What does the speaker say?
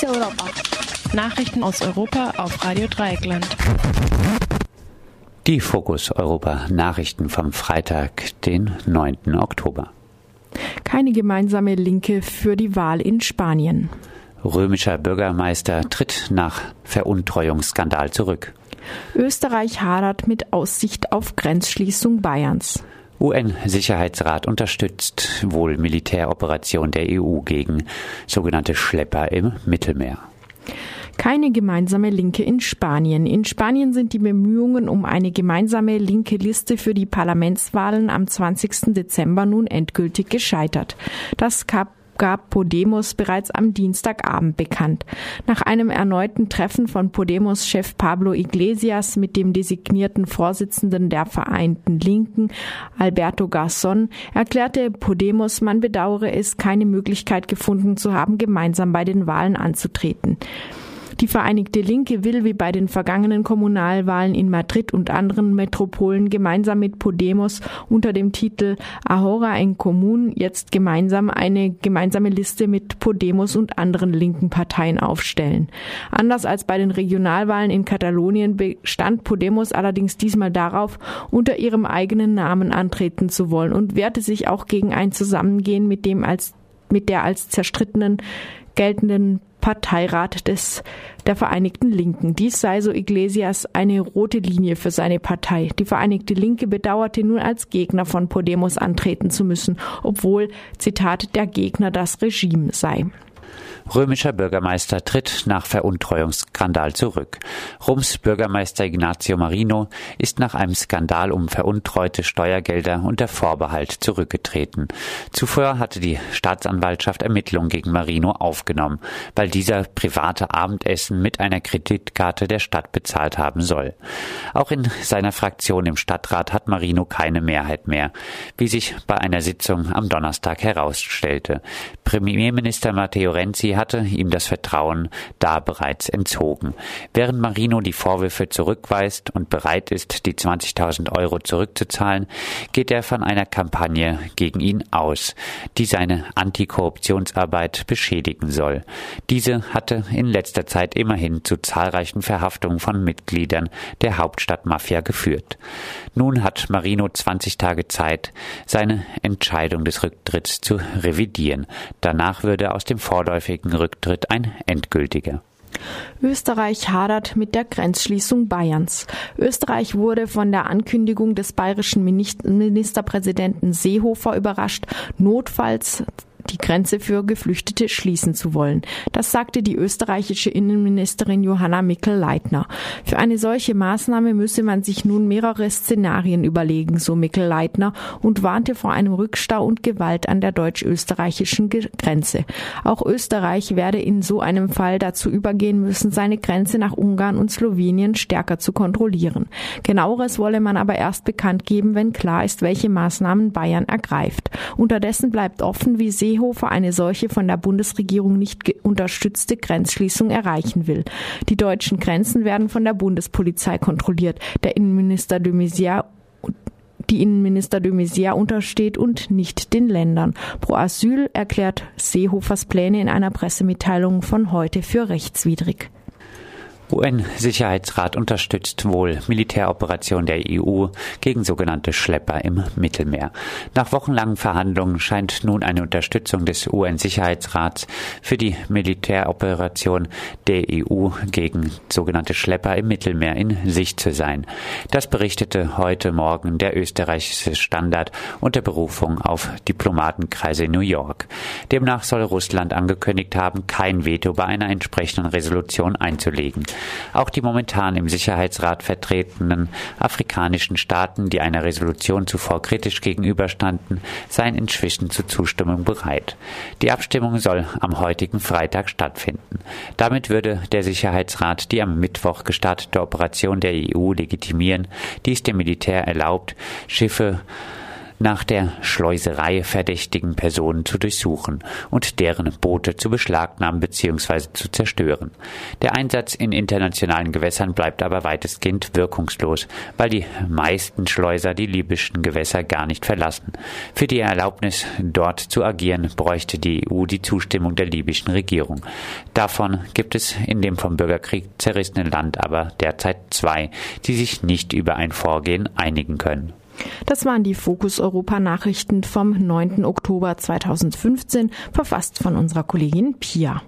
Fokus Europa. Nachrichten aus Europa auf Radio Dreieckland. Die Fokus Europa Nachrichten vom Freitag, den 9. Oktober. Keine gemeinsame Linke für die Wahl in Spanien. Römischer Bürgermeister tritt nach Veruntreuungsskandal zurück. Österreich hadert mit Aussicht auf Grenzschließung Bayerns. UN-Sicherheitsrat unterstützt wohl Militäroperation der EU gegen sogenannte Schlepper im Mittelmeer. Keine gemeinsame Linke in Spanien. In Spanien sind die Bemühungen um eine gemeinsame linke Liste für die Parlamentswahlen am 20. Dezember nun endgültig gescheitert. Das gab gab Podemos bereits am Dienstagabend bekannt. Nach einem erneuten Treffen von Podemos-Chef Pablo Iglesias mit dem designierten Vorsitzenden der Vereinten Linken, Alberto Garzón, erklärte Podemos, man bedauere es, keine Möglichkeit gefunden zu haben, gemeinsam bei den Wahlen anzutreten. Die Vereinigte Linke will wie bei den vergangenen Kommunalwahlen in Madrid und anderen Metropolen gemeinsam mit Podemos unter dem Titel Ahora en Común jetzt gemeinsam eine gemeinsame Liste mit Podemos und anderen linken Parteien aufstellen. Anders als bei den Regionalwahlen in Katalonien bestand Podemos allerdings diesmal darauf, unter ihrem eigenen Namen antreten zu wollen und wehrte sich auch gegen ein Zusammengehen mit dem als mit der als zerstrittenen geltenden Parteirat des, der Vereinigten Linken. Dies sei, so Iglesias, eine rote Linie für seine Partei. Die Vereinigte Linke bedauerte nun als Gegner von Podemos antreten zu müssen, obwohl, Zitat, der Gegner das Regime sei. Römischer Bürgermeister tritt nach Veruntreuungsskandal zurück. Rums Bürgermeister Ignazio Marino ist nach einem Skandal um veruntreute Steuergelder unter Vorbehalt zurückgetreten. Zuvor hatte die Staatsanwaltschaft Ermittlungen gegen Marino aufgenommen, weil dieser private Abendessen mit einer Kreditkarte der Stadt bezahlt haben soll. Auch in seiner Fraktion im Stadtrat hat Marino keine Mehrheit mehr, wie sich bei einer Sitzung am Donnerstag herausstellte. Premierminister Matteo Renzi hatte ihm das Vertrauen da bereits entzogen. Während Marino die Vorwürfe zurückweist und bereit ist, die 20.000 Euro zurückzuzahlen, geht er von einer Kampagne gegen ihn aus, die seine Antikorruptionsarbeit beschädigen soll. Diese hatte in letzter Zeit immerhin zu zahlreichen Verhaftungen von Mitgliedern der Hauptstadtmafia geführt. Nun hat Marino 20 Tage Zeit, seine Entscheidung des Rücktritts zu revidieren. Danach würde aus dem vorläufigen Rücktritt ein endgültiger. Österreich hadert mit der Grenzschließung Bayerns. Österreich wurde von der Ankündigung des bayerischen Ministerpräsidenten Seehofer überrascht, notfalls die Grenze für Geflüchtete schließen zu wollen. Das sagte die österreichische Innenministerin Johanna Mickel-Leitner. Für eine solche Maßnahme müsse man sich nun mehrere Szenarien überlegen, so Mickel-Leitner, und warnte vor einem Rückstau und Gewalt an der deutsch-österreichischen Grenze. Auch Österreich werde in so einem Fall dazu übergehen müssen, seine Grenze nach Ungarn und Slowenien stärker zu kontrollieren. Genaueres wolle man aber erst bekannt geben, wenn klar ist, welche Maßnahmen Bayern ergreift. Unterdessen bleibt offen, wie Seehofer Seehofer eine solche von der Bundesregierung nicht unterstützte Grenzschließung erreichen will. Die deutschen Grenzen werden von der Bundespolizei kontrolliert. Der Innenminister de Maizière die Innenminister de Maizière untersteht und nicht den Ländern. Pro Asyl erklärt Seehofers Pläne in einer Pressemitteilung von heute für rechtswidrig. UN-Sicherheitsrat unterstützt wohl Militäroperationen der EU gegen sogenannte Schlepper im Mittelmeer. Nach wochenlangen Verhandlungen scheint nun eine Unterstützung des UN-Sicherheitsrats für die Militäroperation der EU gegen sogenannte Schlepper im Mittelmeer in Sicht zu sein. Das berichtete heute Morgen der österreichische Standard unter Berufung auf Diplomatenkreise in New York. Demnach soll Russland angekündigt haben, kein Veto bei einer entsprechenden Resolution einzulegen. Auch die momentan im Sicherheitsrat vertretenen afrikanischen Staaten, die einer Resolution zuvor kritisch gegenüberstanden, seien inzwischen zur Zustimmung bereit. Die Abstimmung soll am heutigen Freitag stattfinden. Damit würde der Sicherheitsrat die am Mittwoch gestartete Operation der EU legitimieren, die es dem Militär erlaubt, Schiffe nach der Schleuserei verdächtigen Personen zu durchsuchen und deren Boote zu beschlagnahmen bzw. zu zerstören. Der Einsatz in internationalen Gewässern bleibt aber weitestgehend wirkungslos, weil die meisten Schleuser die libyschen Gewässer gar nicht verlassen. Für die Erlaubnis, dort zu agieren, bräuchte die EU die Zustimmung der libyschen Regierung. Davon gibt es in dem vom Bürgerkrieg zerrissenen Land aber derzeit zwei, die sich nicht über ein Vorgehen einigen können. Das waren die Fokus Europa Nachrichten vom 9. Oktober 2015, verfasst von unserer Kollegin Pia.